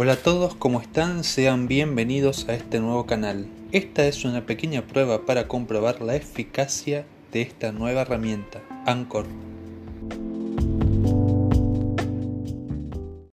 Hola a todos, ¿cómo están? Sean bienvenidos a este nuevo canal. Esta es una pequeña prueba para comprobar la eficacia de esta nueva herramienta, Anchor.